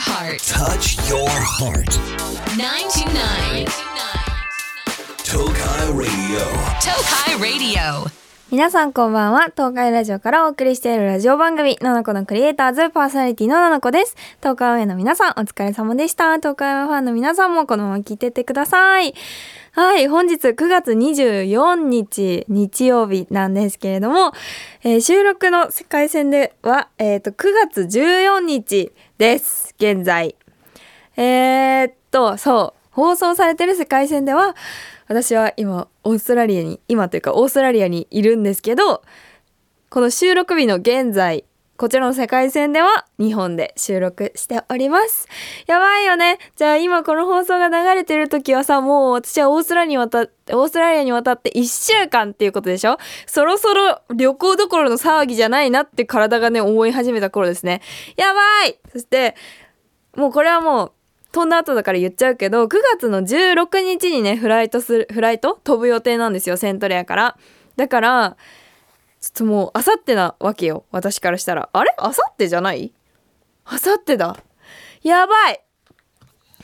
heart. Touch your heart. 929. Tokai Radio. Tokai Radio. 皆さんこんばんは東海ラジオからお送りしているラジオ番組ナナコのクリエイターズパーソナリティのナナコです東海オンエアの皆さんお疲れ様でした東海オンエアファンの皆さんもこのまま聞いてってくださいはい本日9月24日日曜日なんですけれども、えー収録の世界戦では、えー、と9月14日です。現在。えー、っとそう。放送されてる世界線では私は今オーストラリアに今というかオーストラリアにいるんですけどこの収録日の現在こちらの世界戦では日本で収録しております。やばいよね。じゃあ今この放送が流れてる時はさもう私はオーストラリアに渡ってオーストラリアに渡って1週間っていうことでしょ？そろそろ旅行どころの騒ぎじゃないなって体がね思い始めた頃ですね。やばい！そしてもうこれはもう飛んだ後だから言っちゃうけど9月の16日にねフライトするフライト？飛ぶ予定なんですよセントレアから。だからちょっともうあさってなわけよ。私からしたら。あれ？あさってじゃない？あさってだ。やばい。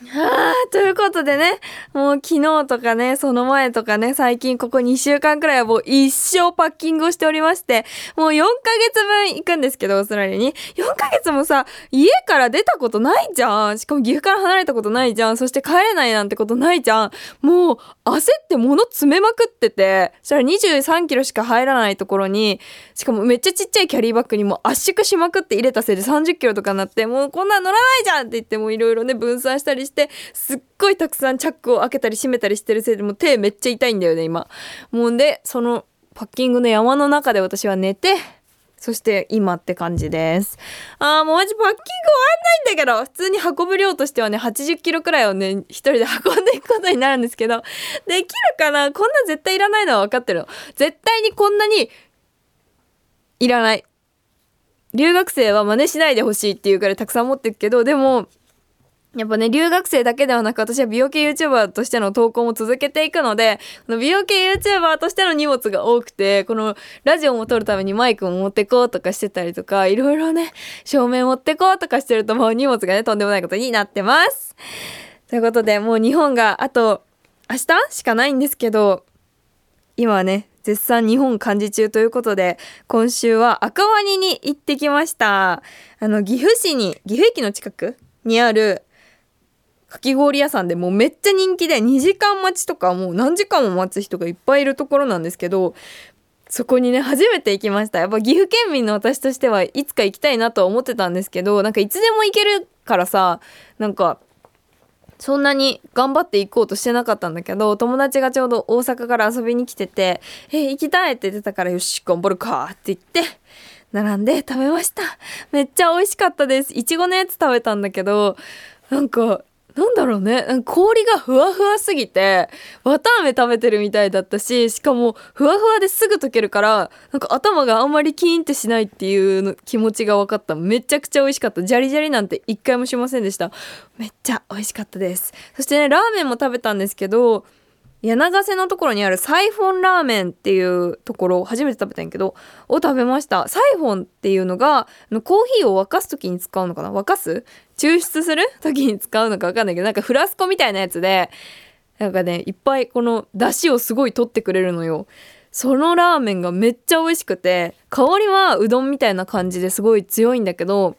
はあということでね。もう昨日とかねその前とかね最近ここ2週間くらいはもう一生パッキングをしておりましてもう4ヶ月分行くんですけどオーストラリアに。4ヶ月もさ家から出たことないじゃん。しかも岐阜から離れたことないじゃん。そして帰れないなんてことないじゃん。もう焦って物詰めまくってて。そしたら23キロしか入らないところにしかもめっちゃちっちゃいキャリーバッグにも圧縮しまくって入れたせいで30キロとかになってもうこんなん乗らないじゃんって言ってもいろいろね分散したりしてすっごいたくさんチャックを開けたり閉めたりしてるせいでもう手めっちゃ痛いんだよね今もうでそのパッキングの山の中で私は寝てそして今って感じです。あーもうマジパッキング終わんないんだけど普通に運ぶ量としてはね80キロくらいをね一人で運んでいくことになるんですけどできるかな？こんな絶対いらないのは分かってるの。絶対にこんなにいらない。留学生は真似しないでほしいっていうからたくさん持ってるけどでもやっぱね、留学生だけではなく私は美容系 YouTuber としての投稿も続けていくので、この美容系 YouTuber としての荷物が多くて、このラジオも撮るためにマイクも持ってこうとかしてたりとか、いろいろね、照明持ってこうとかしてるともう荷物がね、とんでもないことになってます。ということで、もう日本があと明日しかないんですけど、今はね、絶賛日本幹事中ということで、今週は赤ワニに行ってきました。あの、岐阜市に、岐阜駅の近くにある、かき氷屋さんでもうめっちゃ人気で2時間待ちとかもう何時間も待つ人がいっぱいいるところなんですけどそこにね初めて行きました。やっぱ岐阜県民の私としてはいつか行きたいなとは思ってたんですけどなんかいつでも行けるからさなんかそんなに頑張って行こうとしてなかったんだけど友達がちょうど大阪から遊びに来てて「え行きたい」って言ってたから「よし頑張るか」って言って並んで食べました。めっちゃ美味しかったです。いちごのやつ食べたんだけどなんかなんだろうね。氷がふわふわすぎて綿あめ食べてるみたいだったししかもふわふわですぐ溶けるからなんか頭があんまりキーンってしないっていう気持ちが分かった。めちゃくちゃ美味しかった。ジャリジャリなんて一回もしませんでした。めっちゃ美味しかったです。そしてねラーメンも食べたんですけど柳瀬のところにあるサイフォンラーメンっていうところ初めて食べたんやけどを食べました。サイフォンっていうのがコーヒーを沸かす時に使うのかな？沸かす？抽出する？時に使うのか分かんないけどなんかフラスコみたいなやつでなんかねいっぱいこの出汁をすごい取ってくれるのよ。そのラーメンがめっちゃ美味しくて香りはうどんみたいな感じですごい強いんだけど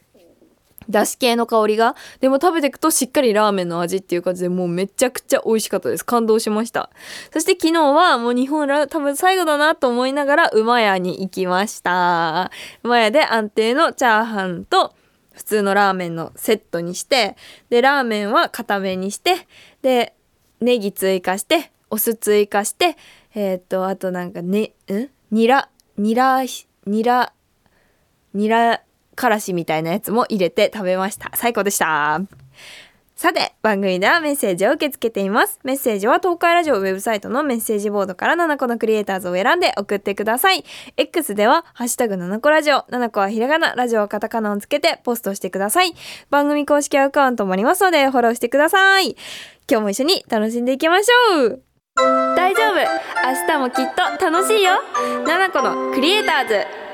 だし系の香りがでも食べていくとしっかりラーメンの味っていう感じでもうめちゃくちゃ美味しかったです。感動しました。そして昨日はもう日本ら多分最後だなと思いながら馬屋に行きました。馬屋で安定のチャーハンと普通のラーメンのセットにしてでラーメンは固めにしてでネギ追加してお酢追加してえーっとあとなんかねん？ニラ？ニラニラニラからしみたいなやつも入れて食べました。最高でした。さて番組ではメッセージを受け付けています。メッセージは東海ラジオウェブサイトのメッセージボードから7個のクリエイターズを選んで送ってください。X ではハッシュタグ7個ラジオ7個はひらがなラジオはカタカナをつけてポストしてください。番組公式アカウントもありますのでフォローしてください。今日も一緒に楽しんでいきましょう。大丈夫。明日もきっと楽しいよ。7個のクリエイターズ。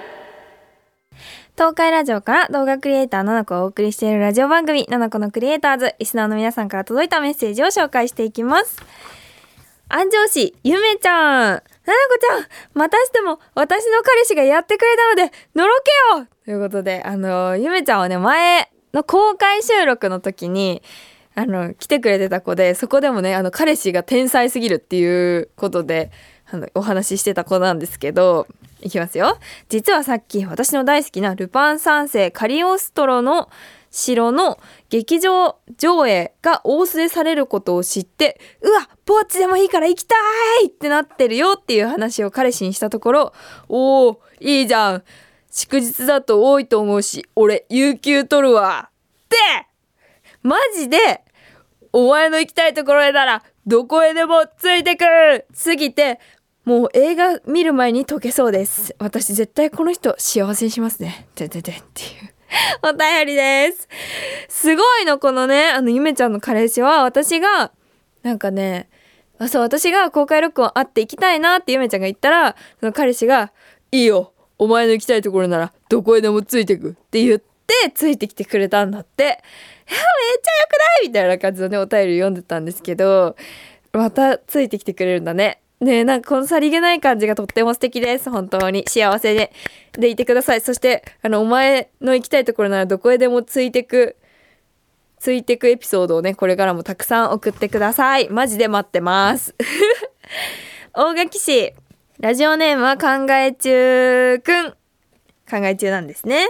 東海ラジオから動画クリエイターななこをお送りしているラジオ番組ななこのクリエイターズ。リスナーの皆さんから届いたメッセージを紹介していきます。安城市ゆめちゃん。ななこちゃんまたしても私の彼氏がやってくれたのでのろけよ。ということであのゆめちゃんはね前の公開収録の時にあの来てくれてた子でそこでもねあの彼氏が天才すぎるっていうことでお話ししてた子なんですけどいきますよ。実はさっき私の大好きなルパン三世カリオストロの城の劇場上映が大須でされることを知ってうわぼっちでもいいから行きたいってなってるよっていう話を彼氏にしたところおおいいじゃん。祝日だと多いと思うし俺有給取るわって。マジでお前の行きたいところへならどこへでもついてくる。すぎてもう映画見る前に解けそうです。私絶対この人幸せにしますね。てててっていう。お便りです。すごいのこのねあのゆめちゃんの彼氏は私がなんかねあそう私が公開録音あって行きたいなってゆめちゃんが言ったらその彼氏が「いいよ。お前の行きたいところならどこへでもついてく」って言ってついてきてくれたんだって「いやめっちゃよくない!」みたいな感じのねお便り読んでたんですけどまたついてきてくれるんだね。ねえなんかこのさりげない感じがとっても素敵です。本当に。幸せで。でいてください。そしてあのお前の行きたいところならどこへでもついてくついてくエピソードをねこれからもたくさん送ってください。マジで待ってます。大垣市ラジオネームは考え中くん。考え中なんですね。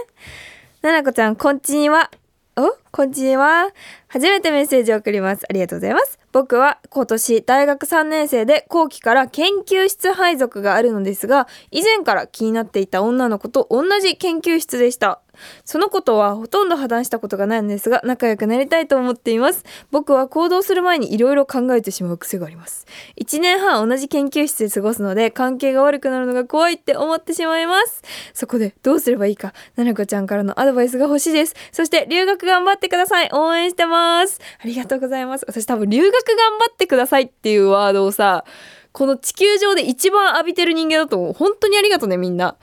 ななこちゃんこんちには。お？こんちは。初めてメッセージを送ります。ありがとうございます。僕は今年大学3年生で後期から研究室配属があるのですが以前から気になっていた女の子と同じ研究室でした。そのことはほとんど破談したことがないのですが仲良くなりたいと思っています。僕は行動する前にいろいろ考えてしまう癖があります。1年半同じ研究室で過ごすので関係が悪くなるのが怖いって思ってしまいます。そこでどうすればいいかななこちゃんからのアドバイスが欲しいです。そして留学頑張ってください。応援してます。ありがとうございます。私多分留学頑張ってくださいっていうワードをさこの地球上で一番浴びてる人間だと思う。本当にありがとねみんな。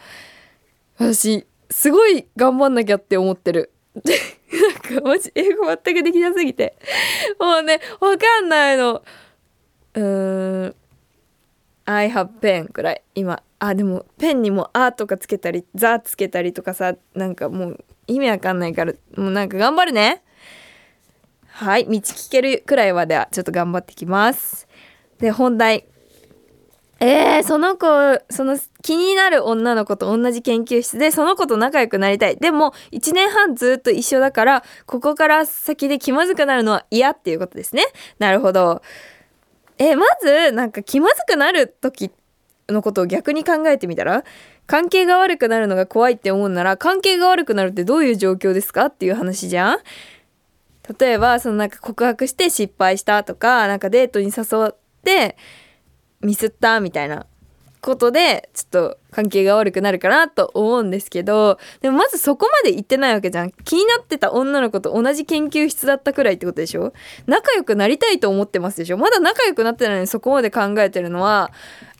私すごい頑張んなきゃって思ってる。なんかマジ英語全くできなすぎて。もうねわかんないの。うーん。I have pen くらい。今。あでもペンにも「あ」とかつけたり「ザ」つけたりとかさなんかもう意味わかんないからもうなんか頑張るね。はい道聞けるくらいまではちょっと頑張ってきます。で本題。えー、その子その気になる女の子と同じ研究室でその子と仲良くなりたい。でも1年半ずっと一緒だからここから先で気まずくなるのは嫌っていうことですね。なるほど。えー、まずなんか気まずくなる時のことを逆に考えてみたら関係が悪くなるのが怖いって思うなら関係が悪くなるってどういう状況ですか？っていう話じゃん。例えばそのなんか告白して失敗したとかなんかデートに誘ってミスったみたいなことでちょっと関係が悪くなるかなと思うんですけどでもまずそこまで言ってないわけじゃん。気になってた女の子と同じ研究室だったくらいってことでしょ？仲良くなりたいと思ってますでしょ？まだ仲良くなってないのにそこまで考えてるのは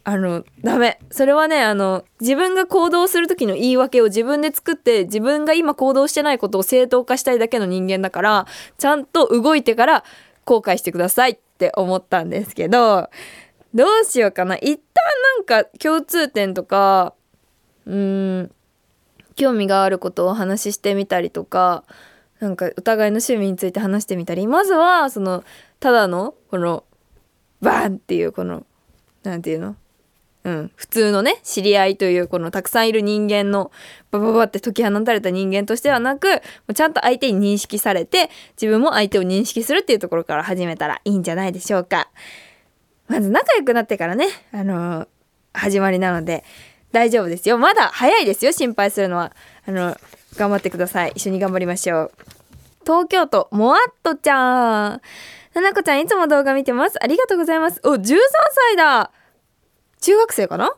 あのダメ。それはねあの自分が行動する時の言い訳を自分で作って自分が今行動してないことを正当化したいだけの人間だからちゃんと動いてから後悔してくださいって思ったんですけどどうしようかな一旦なんか共通点とかうん興味があることをお話ししてみたりとかなんかお互いの趣味について話してみたりまずはそのただのこのバーンっていうこのなんていうの？うん、普通のね知り合いというこのたくさんいる人間のバババって解き放たれた人間としてはなくちゃんと相手に認識されて自分も相手を認識するっていうところから始めたらいいんじゃないでしょうか。まず仲良くなってからね、あのー始まりなので大丈夫ですよ。まだ早いですよ心配するのは。あの頑張ってください。一緒に頑張りましょう。東京都もわっとちゃん。ななこちゃんいつも動画見てます。ありがとうございます。お13歳だ。中学生かな？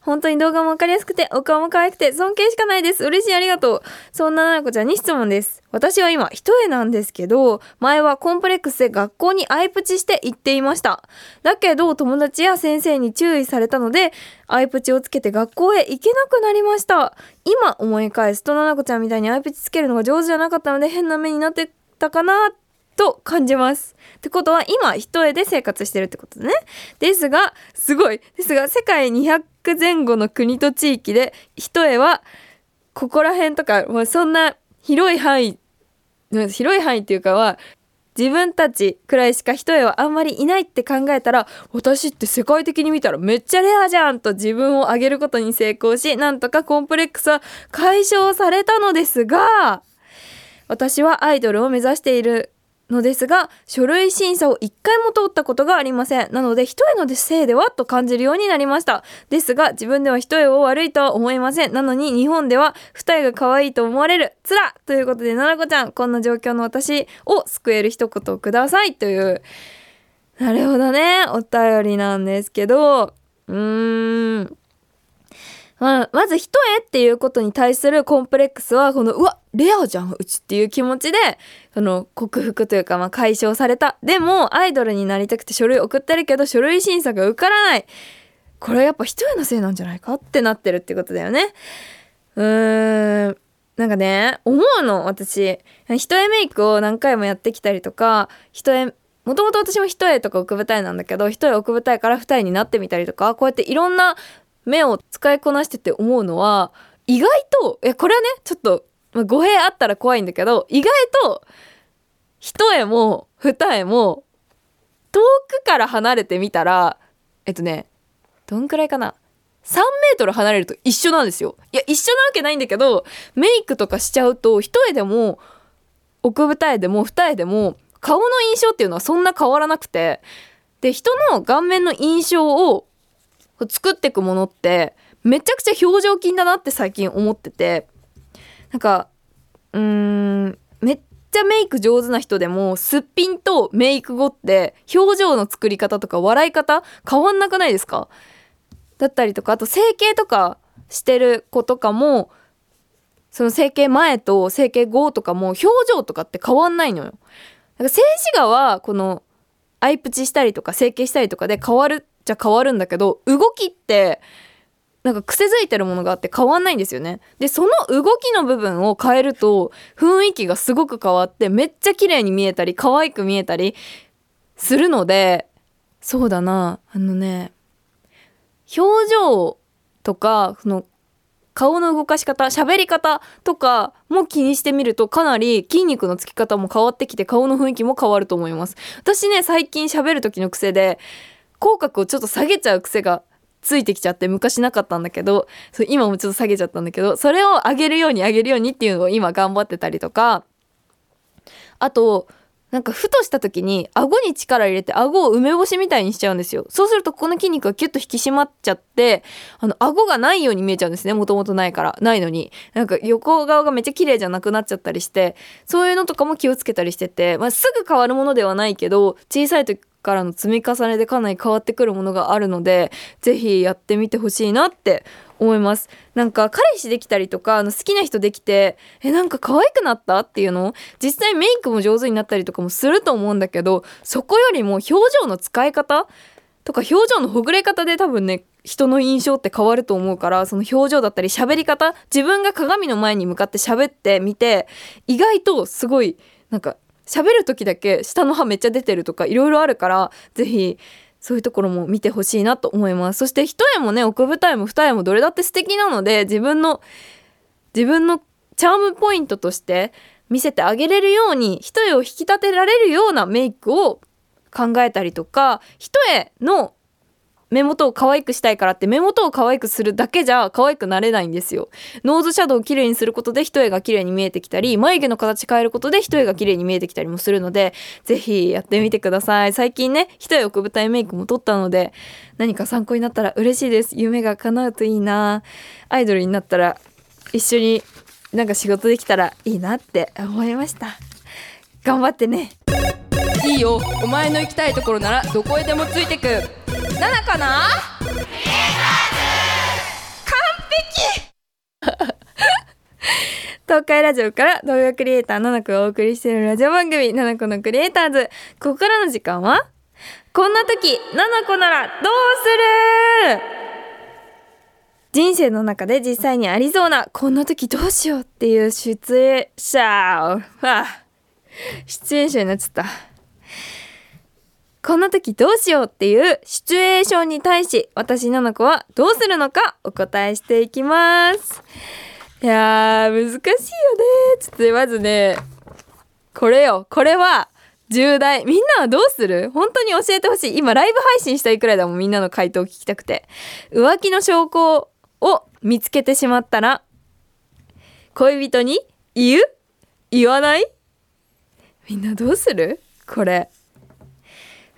本当に動画もわかりやすくて、お顔も可愛くて、尊敬しかないです。嬉しい、ありがとう。そんなななこちゃんに質問です。私は今、一重なんですけど、前はコンプレックスで学校にアイプチして行っていました。だけど、友達や先生に注意されたので、アイプチをつけて学校へ行けなくなりました。今思い返すと、ななこちゃんみたいにアイプチつけるのが上手じゃなかったので、変な目になってたかなと感じます。ってことは今一重で生活してるってことね。ですがすごいですが世界200前後の国と地域で一重はここら辺とかもうそんな広い範囲広い範囲っていうかは自分たちくらいしか一重はあんまりいないって考えたら私って世界的に見たらめっちゃレアじゃんと自分を上げることに成功しなんとかコンプレックスは解消されたのですが私はアイドルを目指しているのですが書類審査を一回も通ったことがありません。なので一重のせいではと感じるようになりました。ですが自分では一重を悪いとは思いません。なのに日本では二重が可愛いと思われる。つらということでななこちゃんこんな状況の私を救える一言をくださいという。なるほどね。お便りなんですけど。うーん。まあ、まず一重っていうことに対するコンプレックスはこのうわレアじゃんうちっていう気持ちでその克服というかまあ解消された。でもアイドルになりたくて書類送ってるけど書類審査が受からない。これはやっぱ一重のせいなんじゃないかってなってるってことだよね。うーん。なんかね思うの私。一重メイクを何回もやってきたりとか一重もともと私も一重とか奥舞台なんだけど一重奥舞台から二重になってみたりとかこうやっていろんな目を使いこなしてて思うのは意外といやこれはねちょっと、まあ、語弊あったら怖いんだけど意外と一重も二重も遠くから離れてみたらえっとねどんくらいかな？3メートル離れると一緒なんですよ。いや一緒なわけないんだけどメイクとかしちゃうと一重でも奥二重でも二重でも顔の印象っていうのはそんな変わらなくてで人の顔面の印象を作っていくものってめちゃくちゃ表情筋だなって最近思っててなんかうーんめっちゃメイク上手な人でもすっぴんとメイク後って表情の作り方とか笑い方変わんなくないですか？だったりとかあと整形とかしてる子とかもその整形前と整形後とかも表情とかって変わんないのよ。なんか静止画はこのアイプチしたりとか整形したりとかで変わるじゃ変わるんだけど動きってなんか癖づいてるものがあって変わんないんですよね。でその動きの部分を変えると雰囲気がすごく変わってめっちゃ綺麗に見えたり可愛く見えたりするのでそうだなあのね表情とかその顔の動かし方喋り方とかも気にしてみるとかなり筋肉のつき方も変わってきて顔の雰囲気も変わると思います私ね最近喋る時の癖で口角をちょっと下げちゃう癖がついてきちゃって昔なかったんだけどそ今もちょっと下げちゃったんだけどそれを上げるように上げるようにっていうのを今頑張ってたりとかあとなんかふとした時に顎に力入れて顎を梅干しみたいにしちゃうんですよ。そうするとここの筋肉がキュッと引き締まっちゃってあの顎がないように見えちゃうんですねもともとないからないのに。なんか横顔がめっちゃ綺麗じゃなくなっちゃったりしてそういうのとかも気をつけたりしてて、まあ、すぐ変わるものではないけど小さい時からの積み重ねでかなり変わってくるものがあるのでぜひやってみてほしいなって思います。なんか彼氏できたりとかあの好きな人できてえなんか可愛くなったっていうの？実際メイクも上手になったりとかもすると思うんだけどそこよりも表情の使い方とか表情のほぐれ方で多分ね人の印象って変わると思うからその表情だったり喋り方自分が鏡の前に向かって喋ってみて意外とすごいなんか喋る時だけ下の歯めっちゃ出てるとかいろいろあるから是非そういうところも見てほしいなと思います。そして一重もね奥二重も二重もどれだって素敵なので自分の自分のチャームポイントとして見せてあげれるように一重を引き立てられるようなメイクを考えたりとか一重の目元を可愛くしたいからって目元を可愛くするだけじゃ可愛くなれないんですよ。ノーズシャドウを綺麗にすることで一重が綺麗に見えてきたり眉毛の形変えることで一重が綺麗に見えてきたりもするのでぜひやってみてください。最近ね一重奥舞台メイクも撮ったので何か参考になったら嬉しいです。夢が叶うといいなアイドルになったら一緒になんか仕事できたらいいなって思いました。頑張ってね。いいよお前の行きたいところならどこへでもついてく七かな？完璧！東海ラジオから動画クリエイターななこがお送りしているラジオ番組「ななこのクリエイターズ」ここからの時間は？こんな時ななこならどうする？人生の中で実際にありそうなこんな時どうしようっていう出演者を、はあ、出演者になっちゃった。こんな時どうしようっていうシチュエーションに対し私ななこはどうするのかお答えしていきます。いやー難しいよね。ちょっとまずね。これよ。これは重大。みんなはどうする？本当に教えてほしい。今ライブ配信したいくらいだもんみんなの回答を聞きたくて。浮気の証拠を見つけてしまったら恋人に言う？言わない？みんなどうする？これ。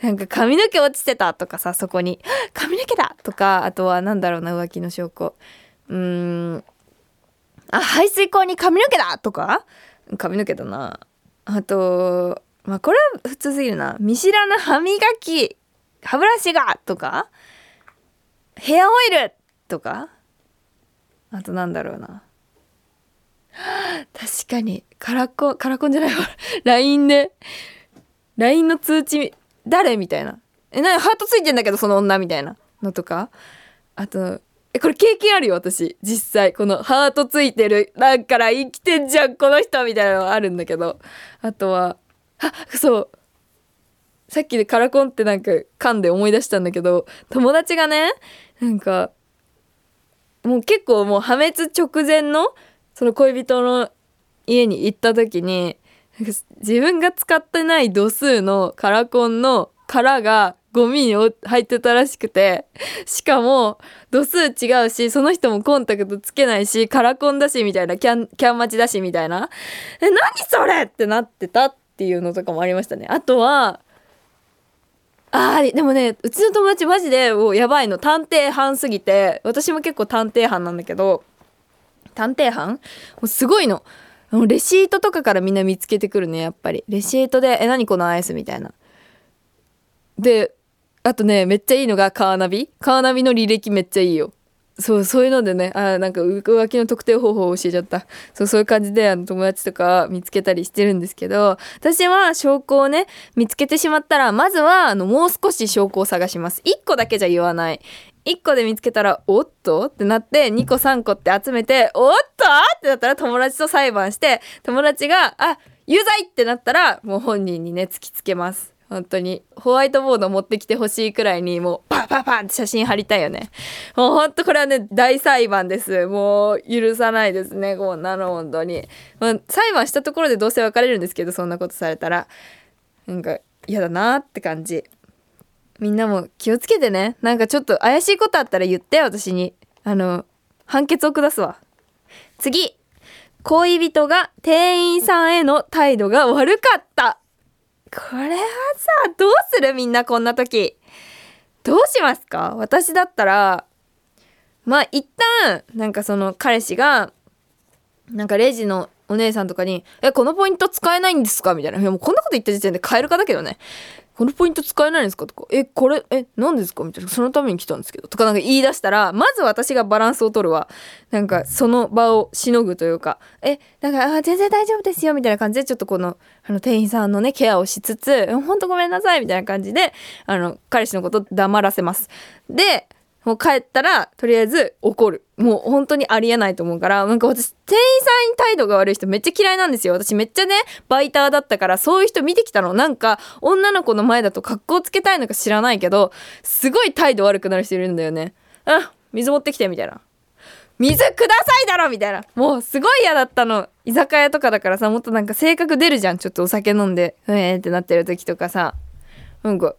なんか髪の毛落ちてたとかさそこに。髪の毛だとかあとはなんだろうな浮気の証拠。うーん。あ排水口に髪の毛だとか？髪の毛だな。あとまあこれは普通すぎるな。見知らぬ歯磨き歯ブラシがとか？ヘアオイルとか？あとなんだろうな。確かにカラコンカラコンじゃないわ。LINE で LINE の通知誰？みたいな。えなにハートついてんだけどその女みたいな。のとか。あとえこれ経験あるよ私。実際。このハートついてる。なんから生きてんじゃんこの人みたいなのあるんだけど。あとはあそう。さっきでカラコンってなんか噛んで思い出したんだけど友達がねなんかもう結構もう破滅直前のその恋人の家に行った時に自分が使ってない度数のカラコンの殻がゴミに入ってたらしくてしかも度数違うしその人もコンタクトつけないしカラコンだしみたいなキャンキャン待ちだしみたいな。え何それってなってたっていうのとかもありましたね。あとはあーでもねうちの友達マジでもうやばいの。探偵班すぎて。私も結構探偵班なんだけど。探偵班？もうすごいの。レシートとかからみんな見つけてくるねやっぱり。レシートで「え何このアイス」みたいな。であとねめっちゃいいのがカーナビ。カーナビの履歴めっちゃいいよ。そうそういうのでねあなんか浮気の特定方法を教えちゃった。そうそういう感じであの友達とか見つけたりしてるんですけど私は証拠をね見つけてしまったらまずはあのもう少し証拠を探します。1個だけじゃ言わない。1個で見つけたら「おっと?」ってなって2個3個って集めて「おっと?」ってなったら友達と裁判して友達が「あ有罪!」ってなったらもう本人にね突きつけます。本当に。ホワイトボード持ってきてほしいくらいにもうパンパンパンって写真貼りたいよね。もう本当これはね大裁判です。もう許さないですね。こんなの本当に、まあ、裁判したところでどうせ別れるんですけどそんなことされたら。なんか嫌だなって感じ。みんなも気をつけてね。なんかちょっと怪しいことあったら言って私に。あの判決を下すわ。次。恋人が店員さんへの態度が悪かった。これはさどうするみんなこんな時。どうしますか？私だったらまあ一旦なんかその彼氏がなんかレジのお姉さんとかに「えこのポイント使えないんですか?」みたいな「いやもうこんなこと言った時点で買えるかだけどね。このポイント使えないんですか?」とか「えこれえ何ですか?」みたいな「そのために来たんですけど」とかなんか言い出したらまず私がバランスを取るわなんかその場をしのぐというか「えなんかあ全然大丈夫ですよ」みたいな感じでちょっとこのあの店員さんのねケアをしつつ「ほんとごめんなさい」みたいな感じであの彼氏のこと黙らせます。でもう帰ったらとりあえず怒る。もう本当にありえないと思うからなんか私店員さんに態度が悪い人めっちゃ嫌いなんですよ。私めっちゃねバイターだったからそういう人見てきたの。なんか女の子の前だと格好つけたいのか知らないけどすごい態度悪くなる人いるんだよね。あ水持ってきてみたいな。水くださいだろ!みたいな。もうすごい嫌だったの。居酒屋とかだからさもっとなんか性格出るじゃん。ちょっとお酒飲んでうえーってなってる時とかさ。なんか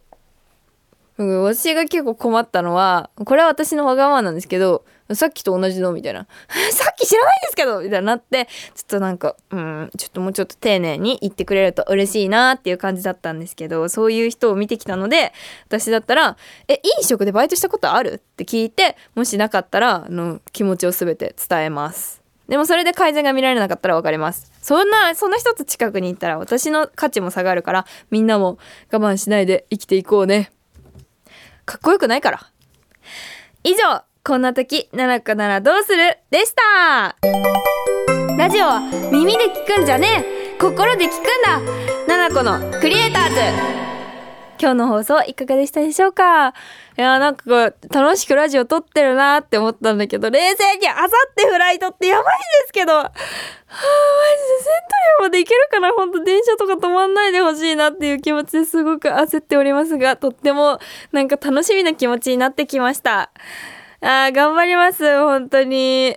私が結構困ったのはこれは私のわがままなんですけどさっきと同じのみたいな さっき知らないんですけどみたいになってちょっとなんかうんちょっともうちょっと丁寧に言ってくれると嬉しいなっていう感じだったんですけどそういう人を見てきたので私だったら「え飲食でバイトしたことある?」って聞いてもしなかったらあの気持ちを全て伝えます。でもそれで改善が見られなかったら別れます。そんな、そんな人と近くに行ったら私の価値も下がるからみんなも我慢しないで生きていこうね。かっこよくないから。以上、こんな時、奈々子ならどうする？でした。ラジオは耳で聞くんじゃねえ。心で聞くんだ。奈々子のクリエイターズ。今日の放送いかがでしたでしょうか？いやなんかこう楽しくラジオ撮ってるなって思ったんだけど冷静にあさってフライトってやばいんですけど。はあマジでセントリアもできるかな？ほんと電車とか止まんないでほしいなっていう気持ちですごく焦っておりますがとってもなんか楽しみな気持ちになってきました。あー頑張ります。本当に。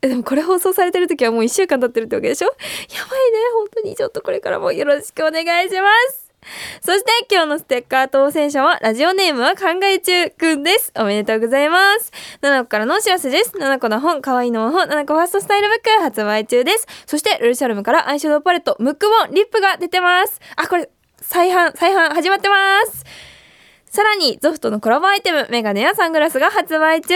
でもこれ放送されてる時はもう1週間経ってるってわけでしょ？やばいね。本当に。ちょっとこれからもよろしくお願いします。そして今日のステッカー当選者はラジオネームは考え中くんです。おめでとうございます。ナナコからのお知らせです。ナナコの本、かわいいの本、ナナコファーストスタイルブック発売中です。そしてルルシャルムからアイシャドウパレット、ムックボン、リップが出てます。あ、これ、再販、再販始まってます。さらに、ゾフトのコラボアイテム、メガネやサングラスが発売中。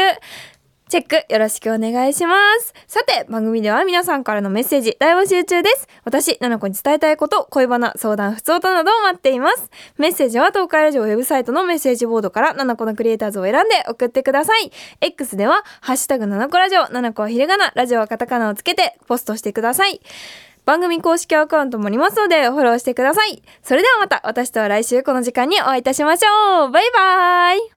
チェックよろしくお願いします。さて、番組では皆さんからのメッセージ大募集中です。私、ななこに伝えたいこと、恋バナ、相談、不相談などを待っています。メッセージは東海ラジオウェブサイトのメッセージボードからななこのクリエイターズを選んで送ってください。X では、ハッシュタグななこラジオ、ななこはひらがな、ラジオはカタカナをつけてポストしてください。番組公式アカウントもありますのでフォローしてください。それではまた私とは来週この時間にお会いいたしましょう。バイバーイ